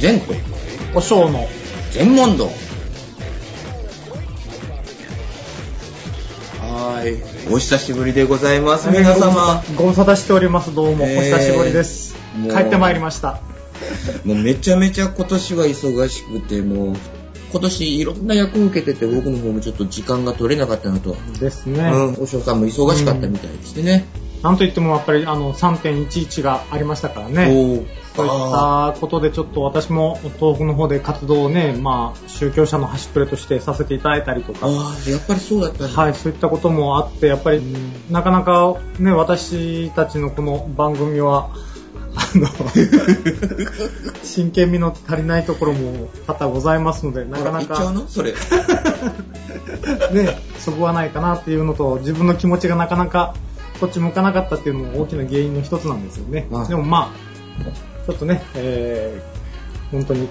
全国お尚の。全問答はーい。お久しぶりでございます皆様。ご無沙汰しております。どうも、えーお久しぶりです。帰ってまいりました。もうめちゃめちゃ今年は忙しくてもう今年いろんな役を受けてて僕の方もちょっと時間が取れなかったのと、ですね、うん、お嬢さんも忙しかったみたいでしてね、なんといってもやっぱりあの3.11がありましたからねそういったことでちょっと私も東北の方で活動をね、まあ、宗教者の端くれとしてさせていただいたりとか、やっぱりそうだったんだ、はい、そういったこともあって、やっぱり、なかなかね、私たちのこの番組は、あの、真剣味の足りないところも多々ございますので、なかなか、の？それ。ね、そこはないかなっていうのと、自分の気持ちがなかなか、こっち向かなかったっていうのも大きな原因の一つなんですよね。ああ。でもまあ、ちょっとね、えー本当に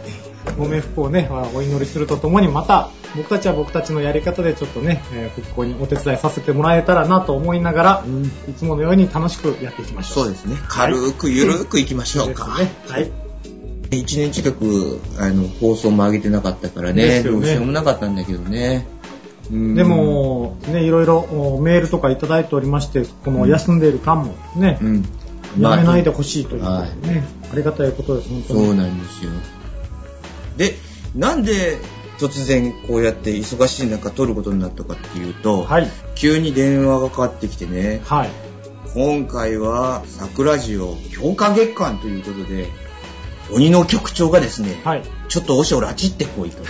ご冥福をね、お祈りするとともに、また僕たちは僕たちのやり方でちょっとね、えー復興にお手伝いさせてもらえたらなと思いながら、うん。いつものように楽しくやっていきましょう。そうですね。軽くゆるくいきましょうか、ですね。はい。1年近くあの放送も上げてなかったからね。どうしようもなかったんだけどね。うん。でも、ね、いろいろおメールとかいただいておりまして、この休んでいる間もね、うん。やめないでまほしいということでね、ありがたいことです、本あそう当に。なんですよでなんで突然こうやって忙しい中撮ることになったかっていうと、はい。急に電話がかかってきてねはい。今回は桜ジオ強化月間ということで鬼の局長がですね、はい。ちょっとおしを拉致ってこいと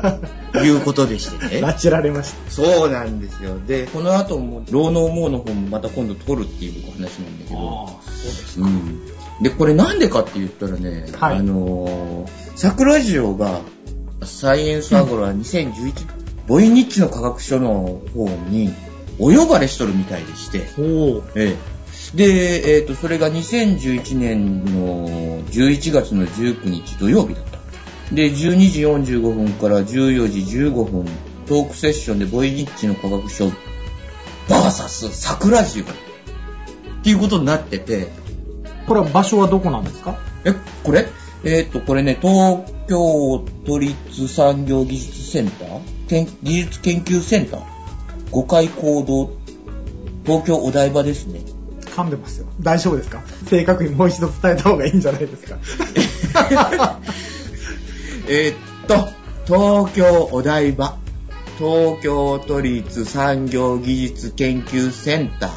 いうことでしてね拉致られました。そうなんですよ。で、この後も、労農網の方もまた今度取るっていう話なんだけど、そうですうん。で、これなんでかって言ったらね、はい。あのー、桜ジオが、サイエンスアゴラ2011、ボイニッチの科学書の方に、お呼ばれしとるみたいでして、ええ。で、えっ、と、それが2011年の11月の19日土曜日だった。で、12時45分から14時15分、トークセッションでボイニッチの科学書、バーサス桜ジオ。っていうことになってて、これは場所はどこなんですか？え、これ？えっ、と、これね、東京都立産業技術センター？研技術研究センター？5階行動、東京お台場ですね。噛んでますよ。大丈夫ですか？正確にもう一度伝えた方がいいんじゃないですか？えーっと、東京お台場、東京都立産業技術研究センター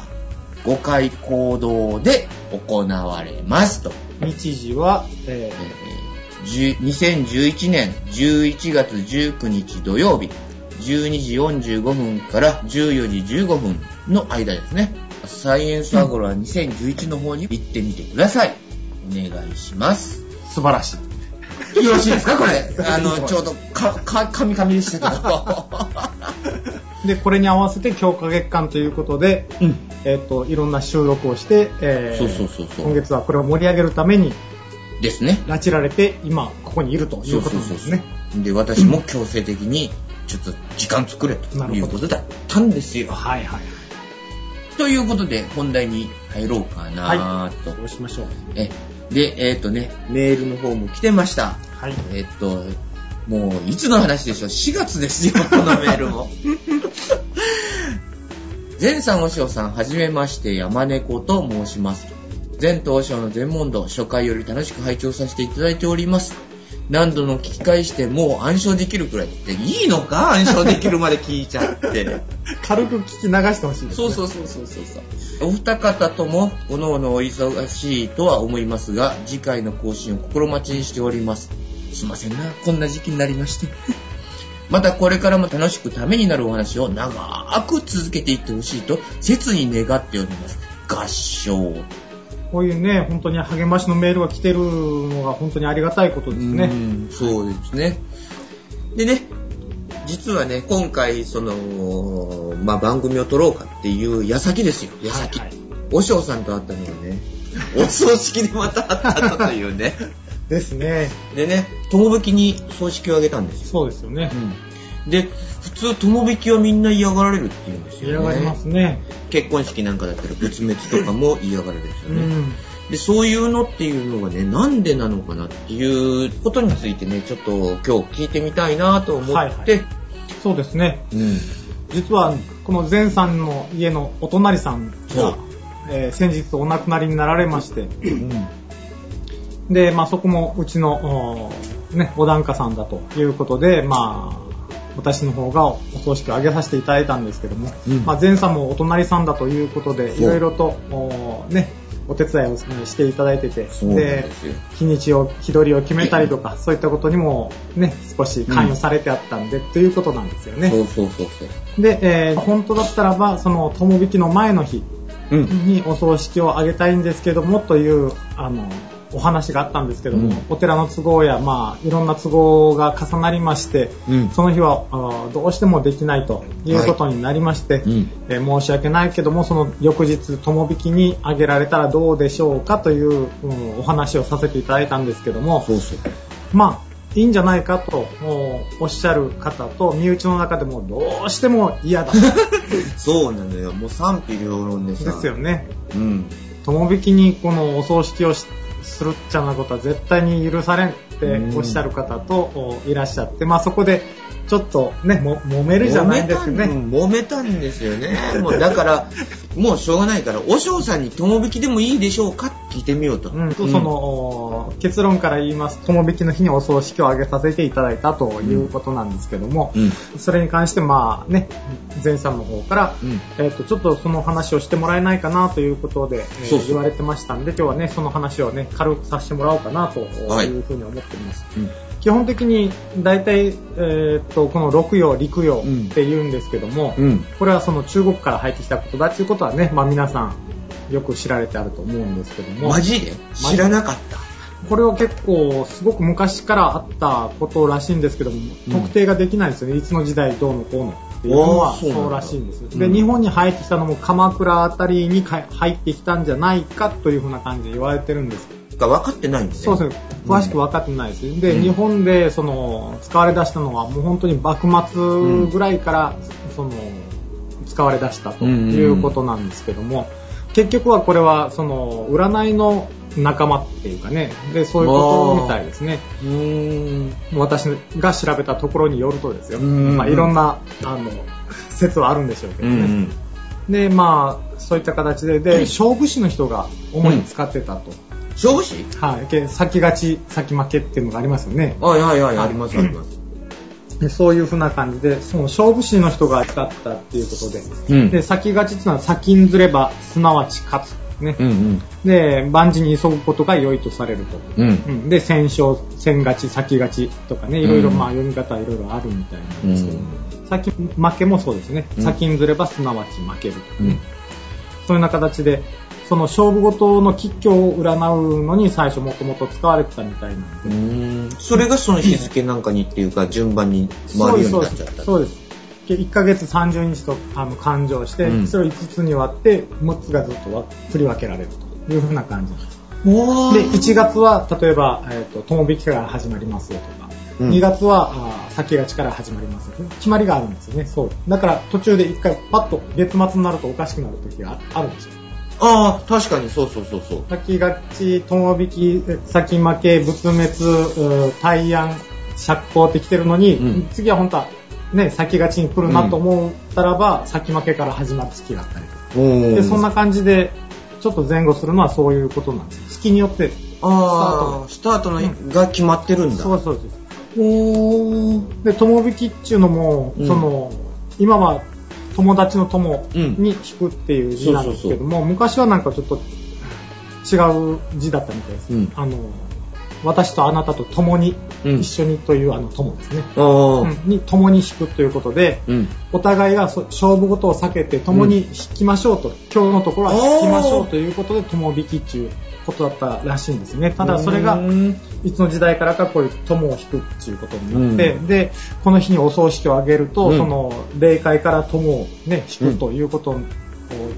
5階行動で行われますと。日時は、ええーじゅ2011年11月19日土曜日、12時45分から14時15分の間ですね。サイエンスアゴラ2011の方に行ってみてください。お願いします。ー素晴らしい。よろしいですか？これ。あの、ちょうど、か、か、カミカミでしたけど。で、これに合わせて強化月間ということで、うん。えっ、と、いろんな収録をして、えーそうそうそうそう今月はこれを盛り上げるために、ですね。拉致られて、今、ここにいるということなんですね。で、私も強制的に、ちょっと時間作れということだったんですよ。はいはい。ということで、本題に入ろうかなと。そうしましょう。え、で、えっ、とね、メールの方も来てました。はい。えっ、と、もう、いつの話でしょう ?4 月ですよ、このメールも。前さん、おしおさん、はじめまして、山猫と申します。前とおしおの全問答、初回より楽しく拝聴させていただいております。何度も聞き返して、もう暗唱できるくらいって、いいのか？暗唱できるまで聞いちゃって。軽く聞き流してほしいです、ね。そうそうそうそうそうそう。お二方とも、おのおのお忙しいとは思いますが、次回の更新を心待ちにしております。すいませんな、こんな時期になりまして。またこれからも楽しくためになるお話を長く続けていってほしいと切に願っております。合唱。こういうね、本当に励ましのメールが来てるのが本当にありがたいことですね。うんそうですね。でね、実はね、今回、その、まあ、番組を撮ろうかっていう矢先ですよ、矢先。はいはいおしょうさんと会ったのがね、お葬式でまた会ったというね。ですね。でね、友引きに葬式をあげたんですよ。そうですよね。うん。で、普通友引きはみんな嫌がられるって言うんですよね。嫌がりますね。結婚式なんかだったら仏滅とかも嫌がられるんですよね。うん。で、そういうのっていうのがね、なんでなのかなっていうことについてね、ちょっと今日聞いてみたいなと思って、はいはいそうですね。うん。実は、この前さんの家のお隣さんが、えー先日お亡くなりになられまして、うん。で、まあそこもうちの、おね、お檀家さんだということで、まあ、私の方がお葬式を挙げさせていただいたんですけども、うんまあ前さんもお隣さんだということで、いろいろと、おね、お手伝いをしていただいてて、で。日にちを、日取りを決めたりとか、そういったことにもね、少し関与されてあったんで、ということなんですよね。そうそうそうそう。で、えー本当だったらば、その、友引きの前の日うん。にお葬式を挙げたいんですけども、という、あの、お話があったんですけども、うんお寺の都合や、まあ、いろんな都合が重なりまして、うん。その日はどうしてもできないということになりまして、うん。えー申し訳ないけども、その翌日、友引きに挙げられたらどうでしょうかという、うんお話をさせていただいたんですけども。まあ、いいんじゃないかとおおっしゃる方と、身内の中でもどうしても嫌だ。そうなのよ。もう賛否両論でさ。ですよね。うん。友引きにこのお葬式をしするっちゃなことは絶対に許されんっておっしゃる方とおいらっしゃって、まあそこでちょっとね、も揉めるじゃないんですけどね。揉めたん揉めたんですよね。もうだから、もうしょうがないから、お嬢さんに友引きでもいいでしょうか？聞いてみようと。うん、その、お結論から言いますと、友引きの日にお葬式を挙げさせていただいたということなんですけども、うん。それに関してまあね、前さんの方から、うん。えっとちょっとその話をしてもらえないかなということで、えー言われてましたんで、今日はね、その話をね、軽くさせてもらおうかなとはいいうふうに思っています。うん基本的に大体、えーっとこの六葉陸葉って言うんですけども、うん。これはその中国から入ってきたことだっていうことはね、まあ、皆さんよく知られてあると思うんですけども。マジで？知らなかった。これは結構すごく昔からあったことらしいんですけども、うん。特定ができないんですよね。いつの時代どうのこうのっていうのは。そうらしいんです、うん。で日本に入ってきたのも鎌倉あたりにか入ってきたんじゃないかというふうな感じで言われてるんですが分かってないんですね。そうですね。詳しく分かってないです。で、うん日本でその使われ出したのはもう本当に幕末ぐらいから、その使われ出したということなんですけども、結局はこれはその占いの仲間っていうかね、でそういうことみたいですね。うーん。私が調べたところによるとですよ。うんまあいろんなあの説はあるんでしょうけどね。うん。で、まあそういった形で、で勝負師の人が主に使ってたと。勝負師はい、け先勝ち、先負けっていうのがありますよね。はいはいはい、ありますあります。でそういう風な感じで、その勝負師の人が使ったっていうことで、うんで先勝ちっていうのは先にずれば、すなわち勝つ。ね。うんうん。で、万事に急ぐことが良いとされると。うん。うん、で、先勝、先勝ち、先勝ちとかね、いろいろ、うんまあ読み方はいろいろあるみたいなんですけど、先負けもそうですね。うん先にずれば、すなわち負けるとかね。うんそういうような形で、その勝負事の吉凶を占うのに最初もともと使われてたみたいなんで、うーん。それがその日付なんかにっていうか、順番に回るようになっちゃった。そうです。1ヶ月30日とあの勘定して、うんそれを5つに割って、6つがずっとわ振り分けられるというふうな感じです。おで、1月は、例えば、えっ、と、友引きから始まりますよとか、うん2月は、あー先勝ちから始まりますよ、ね。決まりがあるんですよね。そう。だから、途中で1回、パッと月末になるとおかしくなる時があるんですよ。ああ、確かにそうそうそうそう。先勝ち、友引き、え先負け、仏滅、うー大安、釈放ってきてるのに、うん次は本当は、ね、先勝ちに来るなと思ったらば、先負けから始まる月があったりとか。で、そんな感じで、ちょっと前後するのはそういうことなんです。月によって、ああ、スタートのが決まってるんだ。そうそうです。おーで、友引きっていうのも、うんその、今は友達の友うん。に引くっていう字なんですけども、昔はなんかちょっと違う字だったみたいです。うん。あの、私とあなたと共に、うん。一緒にというあの友ですね。うん。に共に引くということで、うん。お互いがそ勝負事を避けて共に引きましょうと、今日のところは引きましょうということで友引きっていうことだったらしいんですね。ただそれがいつの時代からかこういう友を引くっていうことになって、で、この日にお葬式を挙げると、うん。その霊界から友をね、引くということを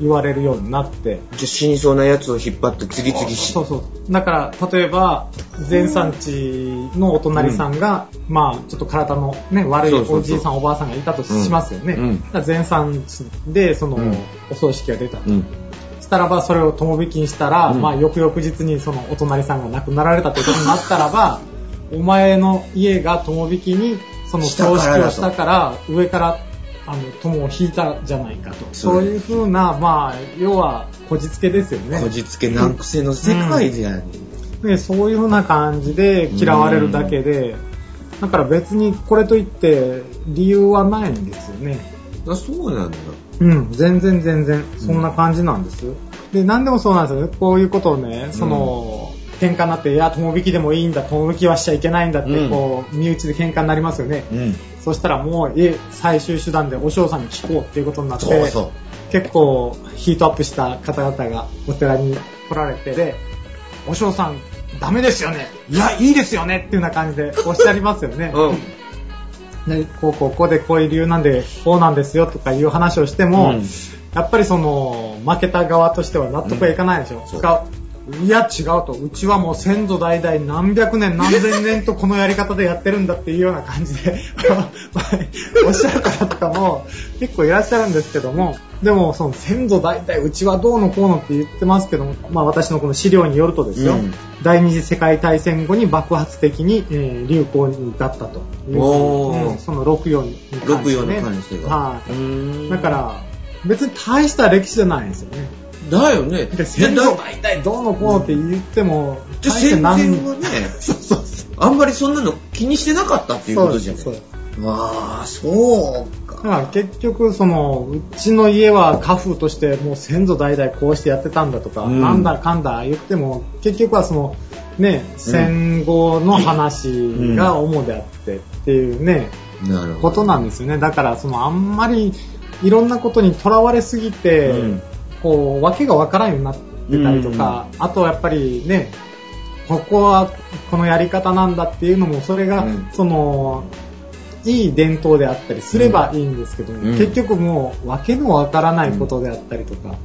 言われるようになって、じゃあ死にそうなやつを引っ張って次々しそうそう。だから、例えば、前産地のお隣さんが、まあ、ちょっと体のね、悪いそうそうそう。おじいさん、おばあさんがいたとしますよね。前産地で、その、うん。お葬式が出たと。たらば、それを友引きにしたら、うんまあ、翌々日にそのお隣さんが亡くなられたということになったらば、お前の家が友引きに、その葬式をしたから、上から、あの、友を引いたじゃないかと。そういうふうな、まあ、要は、こじつけですよね。こじつけ難癖の世界じゃん。でそういうふうな感じで嫌われるだけで、だから別にこれといって理由はないんですよね。あ、そうなんだ。うん、全然全然、そんな感じなんです。で、何でもそうなんですよね。こういうことをね、その、喧嘩になって、いや、友引きでもいいんだ、友引きはしちゃいけないんだって、うんこう、身内で喧嘩になりますよね。うん。そしたらもう、え、最終手段でお嬢さんに聞こうっていうことになって、そうそう。結構ヒートアップした方々がお寺に来られて、で、お嬢さん、ダメですよね。いや、いいですよねっていうような感じでおっしゃりますよね。うん。でこうこうこうでこういう理由なんでこうなんですよとかいう話をしても、うん。やっぱりその負けた側としては納得はいかないでしょ、そう。がいや違うとうちはもう先祖代々何百年何千年とこのやり方でやってるんだっていうような感じで おっしゃる方とかも結構いらっしゃるんですけどもでもその先祖代々うちはどうのこうのって言ってますけども、まあ、私のこの資料によるとですよ、うん。第二次世界大戦後に爆発的に、えー流行に至ったという、うんその64に関して、ね、64に関してが。はい、うーん。だか、ら別に大した歴史じゃないんですよねだよね。で先祖代々どうのこうのって言ってもで、戦前何はね、そうそうそう。あんまりそんなの気にしてなかったっていうことじゃない。そうわあ、そうだか。から結局そのうちの家は家風としてもう先祖代々こうしてやってたんだとか、うん。なんだかんだ言っても結局はそのね戦後の話が主であってっていうね、なるほど。ことなんですよね。だからそのあんまりいろんなことにとらわれすぎて、うんこう訳がわからんようになってたりとか、あとやっぱりねここはこのやり方なんだっていうのもそれが、うん。そのいい伝統であったりすればいいんですけども、うん。結局もう訳のわからないことであったりとか、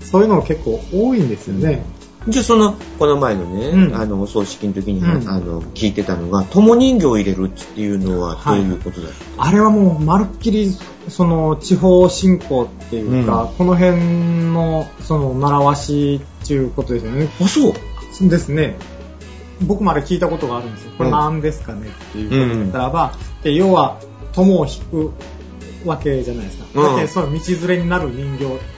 そういうの結構多いんですよね。じゃあその、この前のね、うんあの、お葬式の時に、うんあの、聞いてたのが、友人形を入れるっていうのはどういうことだった、あれはもうまるっきりその地方信仰っていうか、うんこの辺のその習わしっていうことですよね。あ、そう。ですね。僕まで聞いたことがあるんですよ。これ何ですかねっていうことだったらば、で要は友を引くわけじゃないですか。うんだけどその道連れになる人形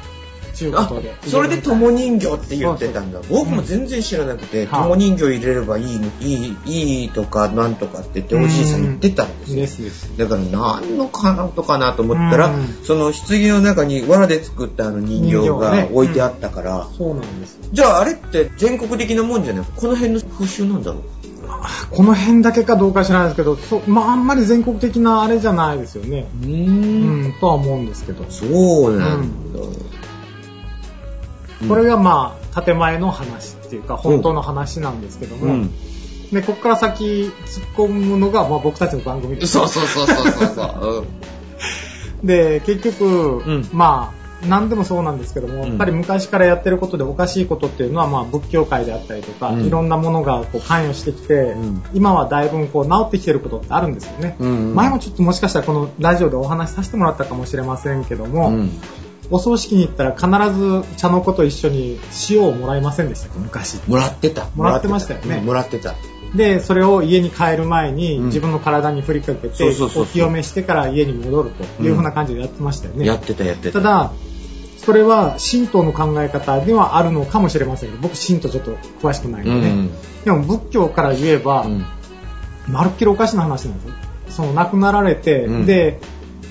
っていうこあとで。、それで友人形って言ってたんだ。僕も全然知らなくて、はい友人形入れればいいの、いい、いいとかなんとかって言っておじいさん言ってたんですよ。だから何のかなとかなと思ったら、うんその棺の中に藁で作ったあの人形がね置いてあったから、そうなんですよ。じゃああれって全国的なもんじゃないこの辺の風習なんだろう？この辺だけかどうか知らないですけど、そまああんまり全国的なあれじゃないですよね。うん。ん、とは思うんですけど。そうなんだ。これがまあ建前の話っていうか本当の話なんですけども、うん。でここから先突っ込むのがまあ僕たちの番組です。そうそうそうそうそうそう。で結局、ん。まあ何でもそうなんですけども、うん。やっぱり昔からやってることでおかしいことっていうのは、まあ、仏教界であったりとか、うん。いろんなものがこう関与してきて、ん。今はだいぶこう治ってきてることってあるんですよね、うん。前もちょっともしかしたらこのラジオでお話しさせてもらったかもしれませんけども、うん。お葬式に行ったら必ず茶の子と一緒に塩をもらいませんでしたか？昔。もらってた。もらってましたよね。うんもらってた。でそれを家に帰る前にうん。自分の体に振りかけて、お清めしてから家に戻るというふうな感じでやってましたよね、やってたやってた。ただそれは神道の考え方ではあるのかもしれませんけど僕神道ちょっと詳しくないので、うん。でも仏教から言えば、うん。まるっきりおかしな話なんですよ。その亡くなられて、うん。で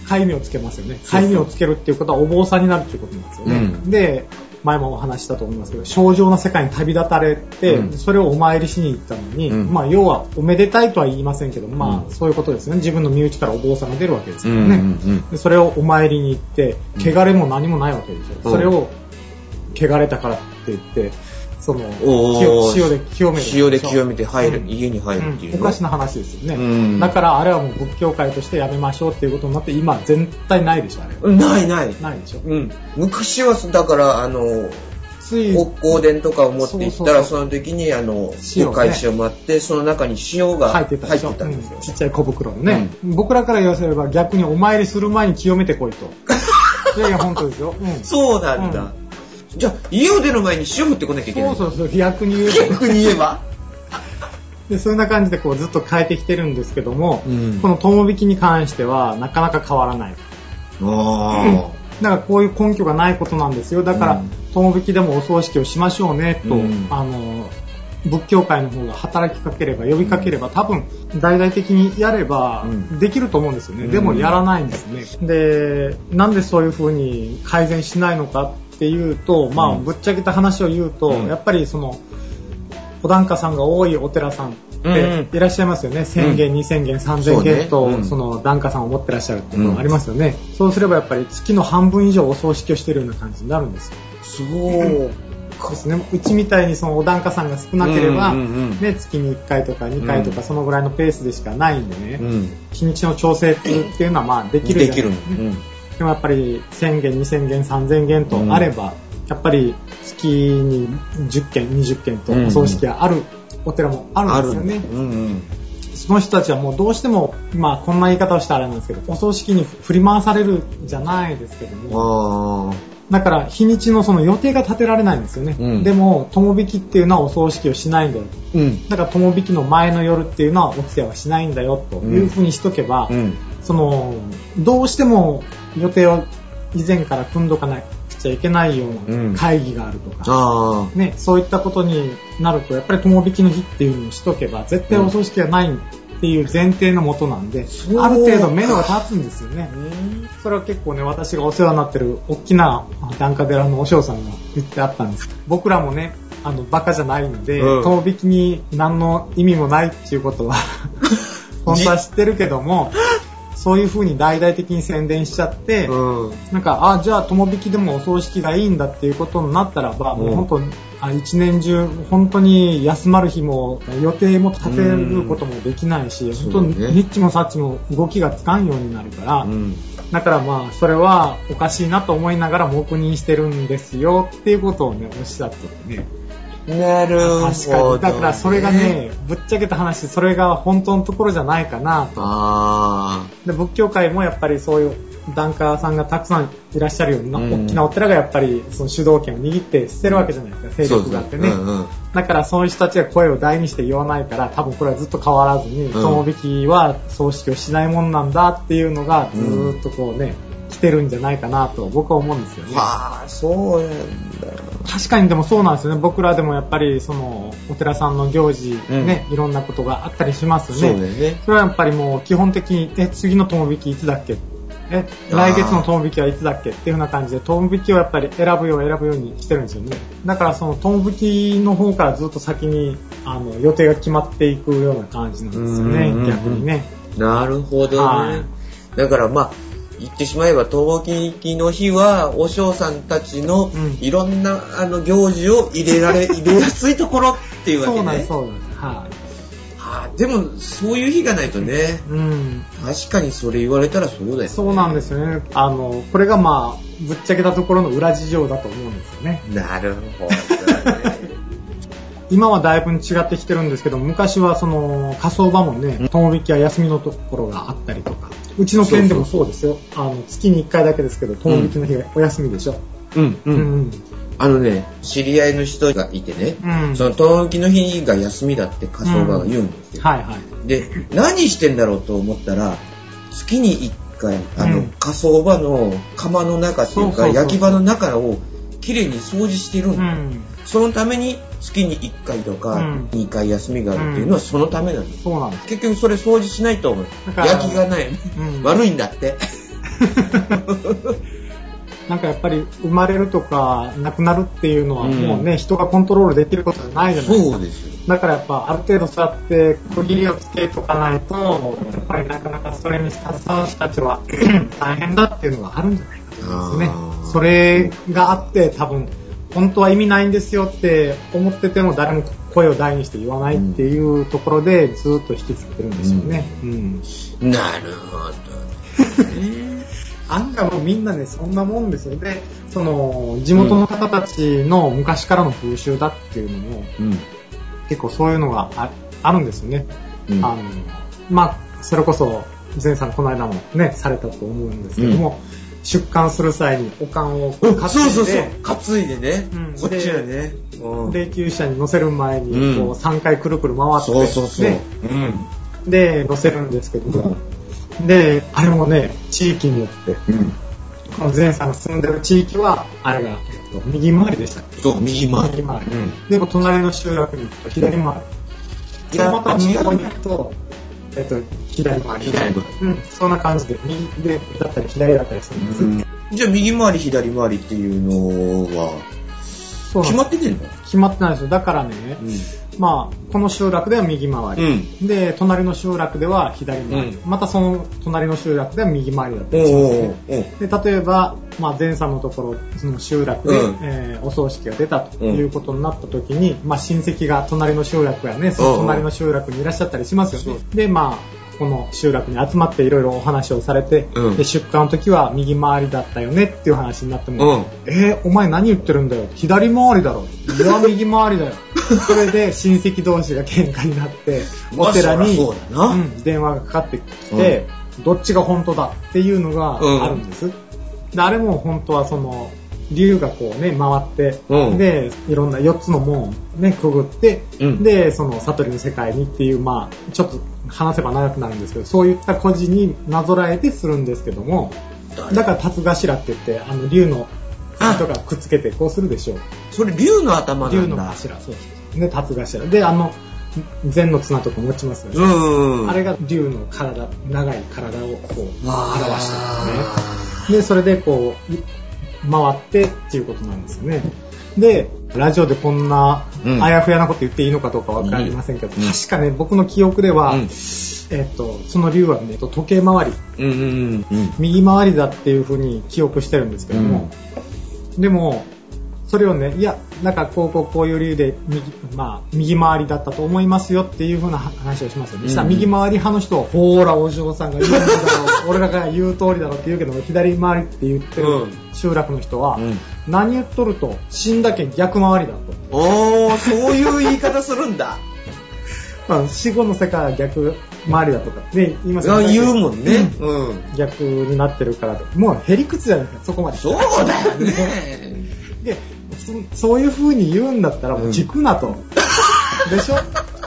戒名をつけますよね。戒名をつけるっていうことはお坊さんになるっていうことなんですよね、うん。で前もお話ししたと思いますけど正常な世界に旅立たれて、うん。それをお参りしに行ったのに、うん。まあ要はおめでたいとは言いませんけどまあ、うん。そういうことですよね。自分の身内からお坊さんが出るわけですうん。からね、それをお参りに行って汚れも何もないわけでしょ、う。んそれを汚れたからって言ってその塩塩で清める塩で清めて入る、うん。家に入るっていうの？うん。おかしな話ですよね、うん。だからあれはもう仏教界としてやめましょうっていうことになって今絶対ないでしょあれ。ないない。ないでしょ。うん。昔は、だから、あの、ついお香典とかを持って行ったら、その時に、あの、お返しを待って、その中に塩が入入っててたんですよ。うん。ちっちゃい小袋のね、僕らから言わせれば逆にお参りする前に清めてこいと。いやいや本当ですよ、うん。そうなんだ。じゃあ、家を出る前に塩振ってこなきゃいけない。そうそうそう、逆に言うと。逆に言えば？で、そんな感じでこうずっと変えてきてるんですけども、うんこの友引きに関してはなかなか変わらない。あだからこういう根拠がないことなんですよ。だからうん、友引きでもお葬式をしましょうねと、うんあの、仏教界の方が働きかければ、呼びかければ、多分、大々的にやればうん、できると思うんですよね。うんでもやらないんですね。で、なんでそういう風に改善しないのかっていうと、まあ、うんぶっちゃけた話を言うと、うんやっぱりその、お檀家さんが多いお寺さんっうんうんていらっしゃいますよね。1000元、2000元、3000そうね元と、うんその檀家さんを持ってらっしゃるってことがありますよね。そうすればやっぱり月の半分以上お葬式をしてるような感じになるんですよ。そう。ですね。うちみたいにそのお檀家さんが少なければ、うんうんうんね、月に1回とか2回とうんかそのぐらいのペースでしかないんでね、うん。日にちの調整っていうのはまあできるじゃないできるの。ですかでもやっぱり1000元、2000元、3000元とあれば、やっぱり月に10件、20件とお葬式があるお寺もああるるんですよね。うんうん。その人たちはもうどうしても、まあこんな言い方をしたらあれなんですけど、お葬式に振り回されるじゃないですけども、あだから日にちのその予定が立てられないんですよね。うんでも、友引きっていうのはお葬式をしないんだよ。ー。うん。だから友引きの前の夜っていうのはお通夜はしないんだよというふうにしとけば、うん。その、どうしても予定を以前から組んどかなくちゃいけないよううんな会議があるとか、あね、そういったことになると、やっぱり友引きの日っていうのをしとけば、絶対お葬式がないっていう前提のもとなんで、そうある程度目処が立つんですよねあ。。それは結構ね、私がお世話になってる大きな檀家寺のお嬢さんが言ってあったんです。僕らもね、あの、バカじゃないので、うん遠引きに何の意味もないっていうことは、本当は知ってるけども、そういう風に大々的に宣伝しちゃって、うん。なんか、あ、じゃあ、友引きでもお葬式がいいんだっていうことになったらば、もう本当、あ一年中、本当に休まる日も、予定も立てることもできないし、ん本当にニッチもサッチも動きがつかんようになるから、うん。だからまあ、それはおかしいなと思いながら黙認してるんですよっていうことをね、おっしゃっててね。なるほど、確かに。だからそれがね、ぶっちゃけた話、それが本当のところじゃないかなと。あで仏教界もやっぱりそういう檀家さんがたくさんいらっしゃるような、うん大きなお寺がやっぱりその主導権を握って捨てるわけじゃないですか、あ。勢力があってね。うんうん。だからそういう人たちが声を大にして言わないから、多分これはずっと変わらずに、ん友引きは葬式をしないもんなんだっていうのがずーっとこうね、来てるんじゃないかなと僕は思うんですよね。はあ、そうなんだ。確かにでもそうなんですよね。僕らでもやっぱりそのお寺さんの行事、うんね、いろんなことがあったりしますそうよね。それはやっぱりもう基本的に、え、次の友引きいつだっけ？え、来月の友引きはいつだっけ？っていう風な感じで、友引きをやっぱり選ぶよう選ぶようにしてるんですよね。だからその友引きの方からずっと先に、あの、予定が決まっていくような感じなんですよね逆にね。なるほどはね。だからまあ、言ってしまえば、陶器の日は、お嬢さんたちのうんいろんな、あの行事を入れられ、入れやすいところっていうわけねそうなんです、。そうなんです。はい、はあ、でも、そういう日がないとね、うん。確かにそれ言われたらそうだよね。そうなんですよね。あの、これがまあ、ぶっちゃけたところの裏事情だと思うんですよね。なるほどね。今はだいぶ違ってきてるんですけど、昔はその、火葬場もね、友引きは休みのところがあったりとか、うちの県でもそうですよ。あの、月に1回だけですけど、友引きの日がお休みでしょ。うん、う。うんん。あのね、知り合いの人がいてね、うん。その陶器の日が休みだって火葬場が言うんですよ。はいはい。で、何してんだろうと思ったら、月に1回、あの、うん火葬場の窯の中っていうか、そうそうそう焼き場の中をきれいに掃除してるんだ、うん。そのために月に1回とかうん2回休みがあるっていうのはそのためなんです。そうなんです。結局それ掃除しないとだから焼きがない。うん悪いんだって。なんかやっぱり生まれるとか亡くなるっていうのはうんもうね、人がコントロールできることじゃないじゃないですか。そうですよ。だからやっぱある程度そうやって区切りをつけとかないと、やっぱりなかなかそれに携わる人たちは 大変だっていうのがあるんじゃないかと思いますね。それがあって多分、本当は意味ないんですよって思ってても誰も声を大にして言わないっていうところでずっと引きつけてるんですよね。うんなるほど。案外もうみんなね、そんなもんですよ。で、その、地元の方たちの昔からの風習だっていうのも、うん。結構そういうのがああるんですよね。うんあの、まあ、それこそ、前さんこの間もね、されたと思うんですけども、出棺する際にお棺をうん担そうそうそういで、担いでね、うんこっちやね。うん霊柩車に乗せる前にこうんう3回くるくる回って、そうそうそう。でうん。で乗せるんですけど、で、あれもね、地域によって、うん。この前さんが住んでる地域は、あれが、えっと、右回りでしたっけ？そう、右回り。右回り。うんでも隣の集落に行くと左回り。いやまた右側に行くと、えっと、左回り。左回りうん、そんな感じで、右でだったり左だったりするんです。うんじゃあ右回り左回りっていうのはそう決まっててんの？決まってないですよ。だからね、うまあ、この集落では右回り。で、隣の集落では左回り。うまたその隣の集落では右回りだったん。りしますおね。で例えば、まあ、前さんのところその集落で、うんえーお葬式が出たということになった時に、まあ、親戚が隣の集落やねその隣の集落にいらっしゃったりしますよね、でまあこの集落に集まっていろいろお話をされて、うん。で出荷の時は右回りだったよねっていう話になっても、うん。えーお前何言ってるんだよ。左回りだろ。いや右回りだよ。それで親戚同士が喧嘩になってまあお寺に、そりゃそうだな。うん電話がかかってきて、どっちが本当だっていうのがあるんです。であれも本当はその、竜がこうね、回って、うん。で、いろんな4つの門をね、くぐって、うん。で、その悟りの世界にっていう、まあ、ちょっと話せば長くなるんですけど、そういった孤児になぞらえてするんですけども、だから、竜頭って言って、あの、竜の人がくっつけてこうするでしょう。それ竜の頭なんだ。竜の柱、そうです。で、竜頭。で、あの、禅の綱とか持ちますよね。うん。あれが竜の体、長い体をこう表してるんですね。で、それでこう、い回ってっていうことなんですよね。で、ラジオでこんなうん。あやふやなこと言っていいのかどうかわかりませんけど、うん。確かね、僕の記憶では、うん。えっと、その竜はね、時計回り、うんうんうん。右回りだっていうふうに記憶してるんですけども、でも、それをね、いや、なんかこうこうこういう理由で右、まあ、右回りだったと思いますよっていう風な話をしますよね。うん。したら右回り派の人は、ほーら、お嬢さんが言うんだろう、俺らが言う通りだろうって言うけど、左回りって言ってるうん。集落の人は、うん何言っとると、死んだけん逆回りだと。おー、そういう言い方するんだ。まあ、死後の世界は逆回りだとか、ね、言いますあよね。言うもんね。うんうん。逆になってるから、もうへりくつじゃないか、そこまで。そうだよね。でそそういう風に言うんだったらもう聞くなと。でしょ？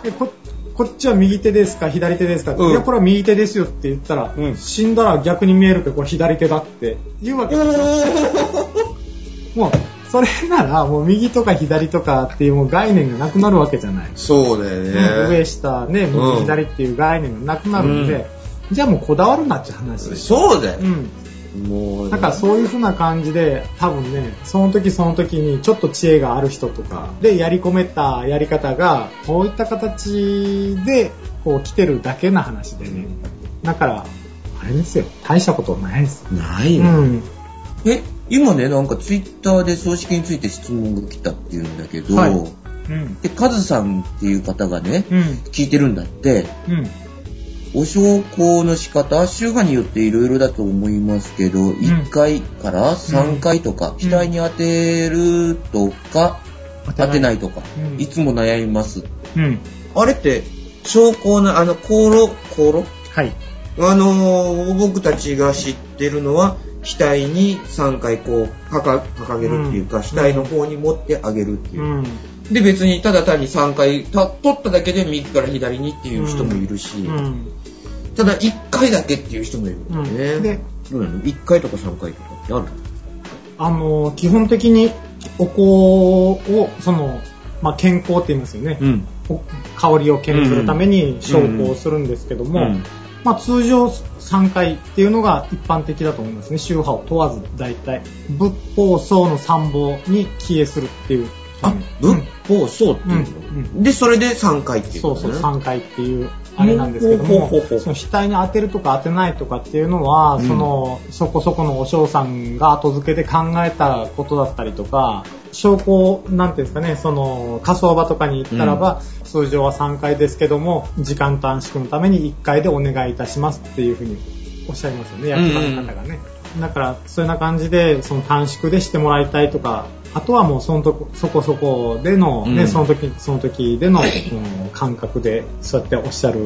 でここっちは右手ですか左手ですか、うんいやこれは右手ですよって言ったら、うん死んだら逆に見えるけどこれ左手だって言うわけですよもうそれならもう右とか左とかっていうもう概念がなくなるわけじゃない、そうだよね。上下ね右左っていう概念がなくなるんで、じゃあもうこだわるなって話。そうだよ。う。ん。もう。だからそういう風な感じで多分ねその時その時にちょっと知恵がある人とかでやり込めたやり方がこういった形でこう来てるだけな話でね。だからあれですよ。大したことないです。ないうよ。ん。え、今ね、なんかツイッターで葬式について質問が来たっていうんだけど、はい。うん。で、カズさんっていう方がね、うん。聞いてるんだって、うん。お焼香の仕方、宗派によっていろいろだと思いますけど、1回から3回とか、額に当てるとか、当てないとか、うん。いつも悩みます。うん。あれって、焼香のあの、香炉、香炉？はい。あのー僕たちが知ってるのは、額に3回こう、掲げるっていうか、うん。額の方に持ってあげるっていう。う。ん。で、別にただ単に3回た取っただけで右から左にっていう人もいるし、うん。ただ1回だけっていう人もいる。ん。だよね。うんでどうなの ?1 回とか3回とかってあるあの基本的にお香をその、まあ、健康って言いますよね、香りを検するために焼香をするんですけども、うんまあ、通常3回っていうのが一般的だと思いますね。宗派を問わず大体。仏法僧の参謀に帰依するっていう。あ、仏法僧っていうの、うん。で、それで3回っていうそうそうことね。3回っていうあれなんですけどもほうほうほうほう。その額に当てるとか当てないとかっていうのは、うん。そのそこそこのお嬢さんが後付けで考えたことだったりとか証拠なんていうんですかねその火葬場とかに行ったらば、通常は3回ですけども時間短縮のために1回でお願いいたしますっていうふうにおっしゃいますよね役場の方がね、だからそういうような感じでその短縮でしてもらいたいとかあとはもうそのとこそこそこでの、ねうん。その時その時での、うん感覚でそうやっておっしゃる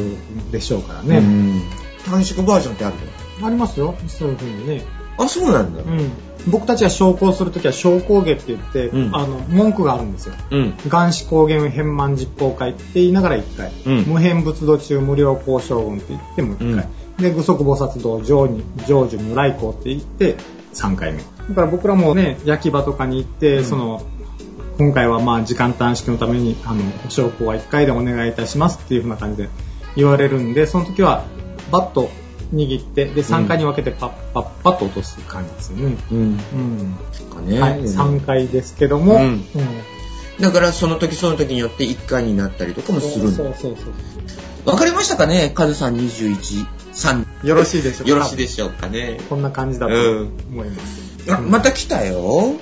でしょうからね、うん。短縮バージョンってあるの？ありますよそういうふうにねあ、そうなんだ。うん。僕たちが昇降するときは昇降下って言って、うんあの、文句があるんですよ。うん。元始高原変満実法会って言いながら1回、うん無変仏道中無料交渉軍って言っても1回、で具足菩薩道上に成就如来光って言って3回目だから僕らもね焼き場とかに行って、うんその今回はまあ時間短縮のためにあのお証拠は1回でお願いいたしますっていう風な感じで言われるんでその時はバッと握ってで3回に分けてパッパッパッと落とす感じですよね、うん。うんかね。はい、3回ですけども、うんだからその時その時によって1回になったりとかもするんだ。そうそうそうわかりましたかね？カズさん21、3。よろしいでしょうか？よろしいでしょうかね？こんな感じだと思います。あ、また来たよ。はい。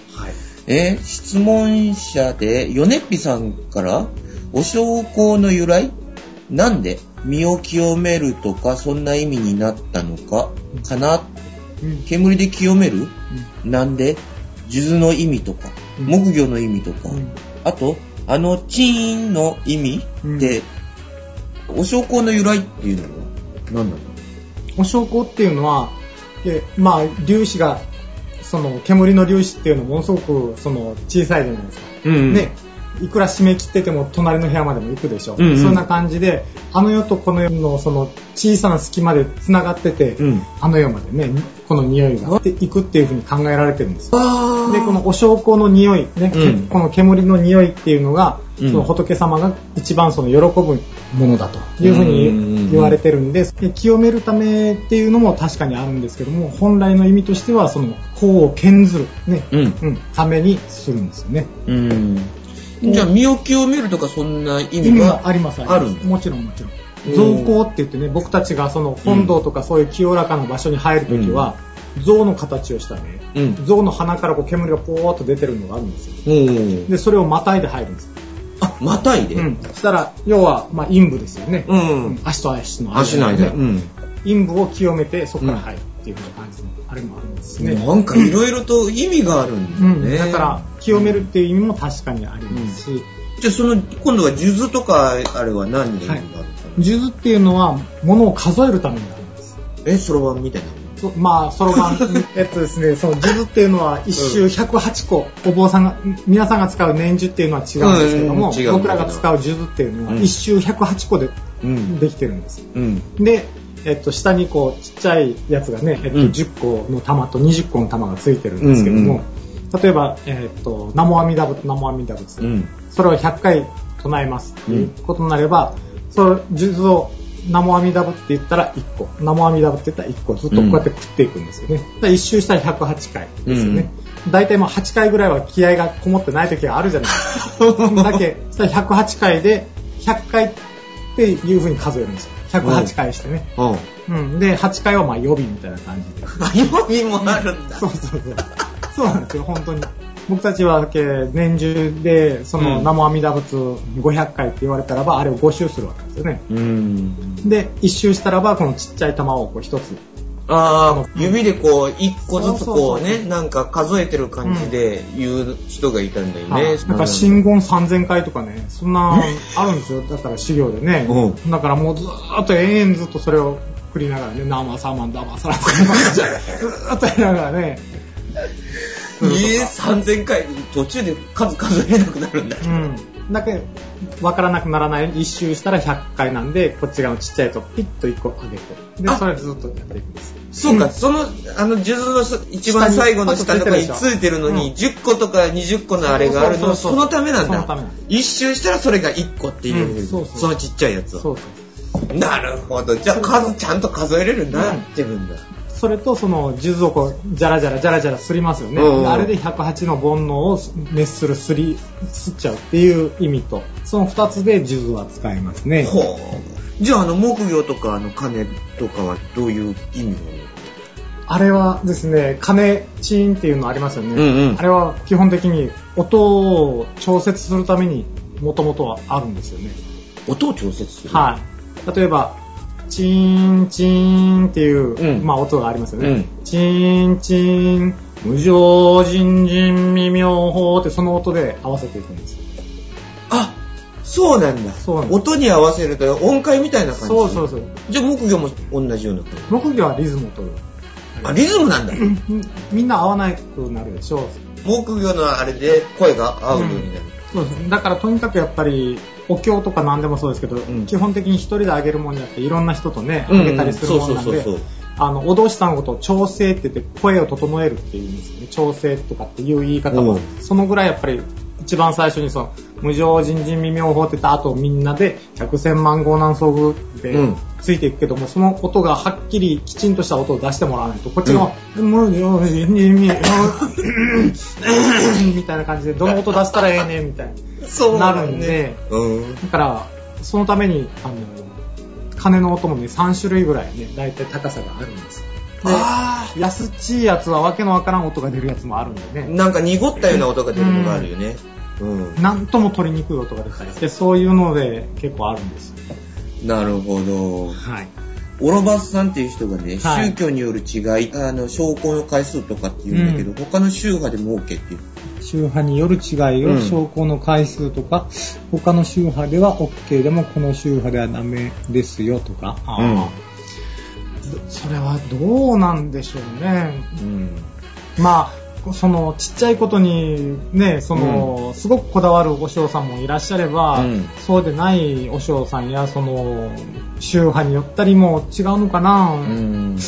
えー質問者で、ヨネッピさんから、お焼香の由来？なんで？身を清めるとか、そんな意味になったのか、かな？うん。煙で清める？なんで？数珠の意味とか、うん。木魚の意味とか、うん。あと、あの、チーンの意味で、お焼香の由来っていうのは何なの？お焼香っていうのは、でまあ、粒子が、その、煙の粒子っていうのはものすごく、その、小さいじゃないですか。うん。ね、いくら締め切ってても隣の部屋までも行くでしょ。うんうんそんな感じで、あの世とこの世のその小さな隙間で繋がってて、うん。あの世までね、この匂いがで行くっていうふうに考えられてるんですで、このお焼香の匂い、ね、うんこの煙の匂いっていうのが、うんその仏様が一番その喜ぶものだというふうに言われてるんで、で清めるためっていうのも確かにあるんですけども、本来の意味としては、その、功を献ずる、ね、うん。うん、ためにするんですよね。うん。じゃあ、身を清めるとかそんな意意味味ががあります、あるもちろんもちろん。うん造香って言ってね、僕たちがその本堂とかそういう清らかな場所に入るときは、像の形をしたね、うん。像の鼻からこう煙がポーっと出てるのがあるんですよ。うん。で、それをまたいで入るんです。あ、またいで？うん。そしたら、要は、まあ、陰部ですよね。ううんん。足と足の間足の間。ねうん。陰部を清めて、そこから入るっていう感じの、あれもあるんですね。なんかいろいろと意味があるんうん。だね。だから、清めるっていう意味も確かにありますし、じゃあその、今度は数珠とか、あれは何に意味があるんだろう数珠っていうのは、物を数えるためにあるんです。え、そろばんみたいな。そまあ、そろばん、えっとですね、その数珠っていうのは一周108個、お坊さんが、皆さんが使う年珠っていうのは違うんですけども、僕らが使う数珠っていうのはうん一周108個でうん。できてるんです。うん。で、えっと、下にこう、ちっちゃいやつがね、えっと、うん10個の玉と20個の玉がついてるんですけども、例えば、えっと、南無阿弥陀仏、南無阿弥陀仏、うん。それを100回唱えますっていうことになれば、その数珠を南無阿弥陀仏って言ったら1個、南無阿弥陀仏って言ったら1個、ずっとこうやって食っていくんですよね。だから一周したら108回ですよね。大体もう8回ぐらいは気合がこもってない時があるじゃないですか。だけ、そしたら108回で、100回っていう風に数えるんですよ。108回してね。うん。うん。で、8回はまあ予備みたいな感じで。あ、読みもあるんだ。そうそうそう。そうなんですよ、本当に。僕たちはけ年中で、その、うん南無阿弥陀仏500回って言われたらば、あれを5周するわけですよね。うん。で、1周したらば、このちっちゃい玉をこう一つ。ああ、指でこう、一個ずつこうね、なんか数えてる感じで言う人がいたんだよね。なんか、真言3000回とかね、そんな、あるんですよ。だから修行でね。うだからもうずーっと延々ずっとそれを振りながらね、生サーマンダマサラとか、ずーっとやりながらね。ええ3000回、途中で数数えなくなるんだ。うん。だけわからなくならないように一周したら100回なんで、こっち側のちっちゃいとピッと1個上げて。で、あそれずっとやっていくんです。そうか、うんその、あの、数珠のそ一番最後の下とかについてるのに、10個とか20個のあれがあるのは、そのためなんだ。一周したらそれが1個っていう、うんそうそうそのちっちゃいやつを。そうそう。なるほど。じゃあ数ちゃんと数えれるなうんってるんだ。それとその数珠をこう、じゃらじゃらじゃらじゃらすりますよね。うんうんであれで108の煩悩を滅する、すり、すっちゃうっていう意味と、その2つで数珠は使えますね。ほう。じゃあ、あの、木魚とか、あの、鐘とかはどういう意味？あれはですね、鐘チーンっていうのありますよね。うんうんあれは基本的に音を調節するためにもともとはあるんですよね。音を調節する？はい。例えば、チーンチーンっていう、うんまあ音がありますよね。うんチーンチーン、無常人人未妙法ってその音で合わせていくんですよ。あ、そうなんだ。そうなんです音に合わせると音階みたいな感じ。そうそうそう。じゃあ木魚も同じような。木魚はリズムを取る。ああ、リズムなんだ。みんな合わなくなるでしょう。木魚のあれで声が合うようになる。そうですだからとにかくやっぱりお経とか何でもそうですけど、ん。基本的に一人であげるもんにあっていろんな人とね、うん。あげたりするもんなんでそうそうそうそう、あの、お同士さんのことを調整って言って声を整えるっていうんですよね。調整とかっていう言い方も。うん、そのぐらいやっぱり一番最初にその、無常人人未明法ってた後みんなで百千万号南遭遇でうんついていくけども、その音がはっきりきちんとした音を出してもらわないと、こっちの、無常人人未明法みたいな感じで、どの音出したらええねんみたいな。なるんで、うん。だから、そのために、あの、鐘の音もね、3種類ぐらいね、だいたい高さがあるんですで、安っちいやつはわけのわからん音が出るやつもあるんでーね、なんか濁ったような音が出るのがあるよね。うん。なんとも取りにくい音が出たりして、そういうので結構あるんですよ。なるほど。はい。オロバスさんっていう人がね、はい宗教による違い、あの、証拠の回数とかって言うんだけど、他の宗派でも OK っていう。宗派による違いうんを証拠の回数とか、他の宗派では OK でもこの宗派ではダメですよとか、あーそれはどうなんでしょうね。うん。まあ、そのちっちゃいことにね、その、すごくこだわるお嬢さんもいらっしゃれば、うんそうでないお嬢さんや、その、宗派によったりも違うのかな、うん。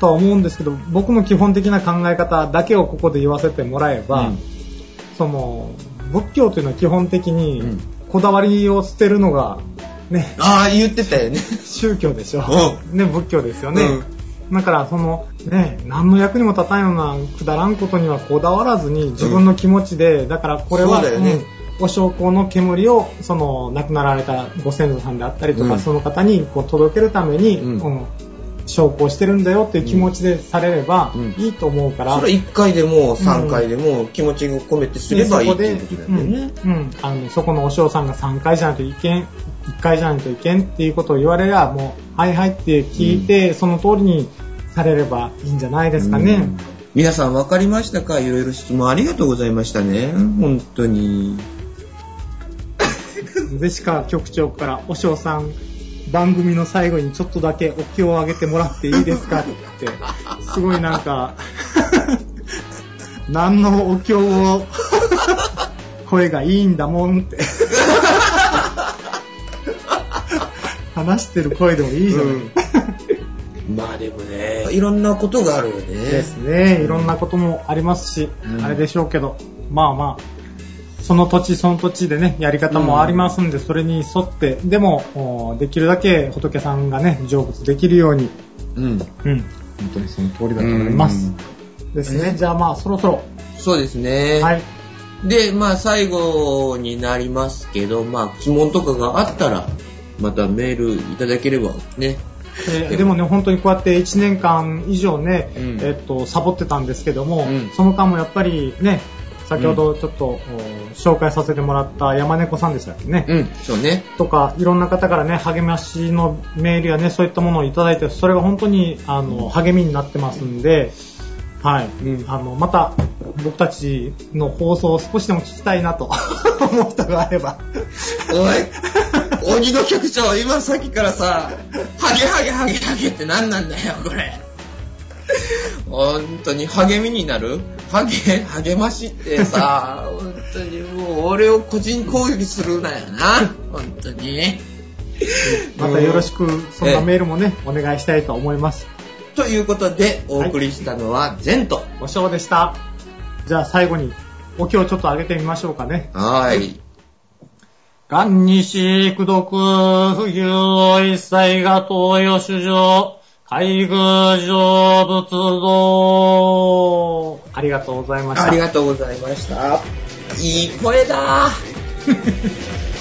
とは思うんですけど、僕の基本的な考え方だけをここで言わせてもらえば、うんその、仏教というのは基本的にうん、こだわりを捨てるのが、ね、ああ、言ってたよね。宗教でしょ。うね、仏教ですよね。うんだから、その、ね、何の役にも立たんようなくだらんことにはこだわらずに、自分の気持ちで、だからこれは、ね。うんお焼香の煙を、その、亡くなられたご先祖さんであったりとか、うん。その方にこう届けるために、うん。うん焼香してるんだよっていう気持ちでされればうん。いいと思うから、それ1回でも3回でも気持ちを込めてすればいいっていうことだよね。うんうん。あのそこのお嬢さんが3回じゃないといけん1回じゃないといけんっていうことを言われりゃもうはいはいって聞いて、その通りにされればいいんじゃないですかね、うん。皆さん分かりましたか？いろいろ質問ありがとうございましたね。本当に。ゼシカ局長からお嬢さん番組の最後にちょっとだけお経をあげてもらっていいですか？って。すごいなんか 何のお経を声がいいんだもんって話してる声でもいいじゃない、まあでもね、いろんなことがあるよね。ですね。いろんなこともありますし、うんあれでしょうけど、まあまあ、その土地その土地でね、やり方もありますんで、それに沿って、でも、おできるだけ仏さんがね、成仏できるように、うん。うん、本当にその通りだと思います。ですね。じゃあまあ、そろそろ、そうですね。はい。で、まあ最後になりますけど、まあ質問とかがあったら、またメールいただければね。えーでもね、本当にこうやって1年間以上ね、うんえっと、サボってたんですけども、うんその間もやっぱりね、先ほどちょっと、お紹介させてもらった山猫さんでしたっけね？うん、そうね。とか、いろんな方からね、励ましのメールやね、そういったものをいただいて、それが本当に、あの、励みになってますんで、はい。うんあの、また、僕たちの放送を少しでも聞きたいなと 思う人があれば、おい、鬼の局長、今さっきからさ、ハゲハゲハゲハゲって何なんだよ、これ。本当に励みになる？ハゲ、励ましってさ、本当にもう俺を個人攻撃するなよな。本当に。またよろしく、そんなメールもね、お願いしたいと思います。ということで、お送りしたのは、ゼント。ご賞でした。じゃあ最後に、お経をちょっと上げてみましょうかね。はーい。元日苦毒不牛一切が東洋主上、海宮上仏道。ありがとうございました。ありがとうございました。いい声だー。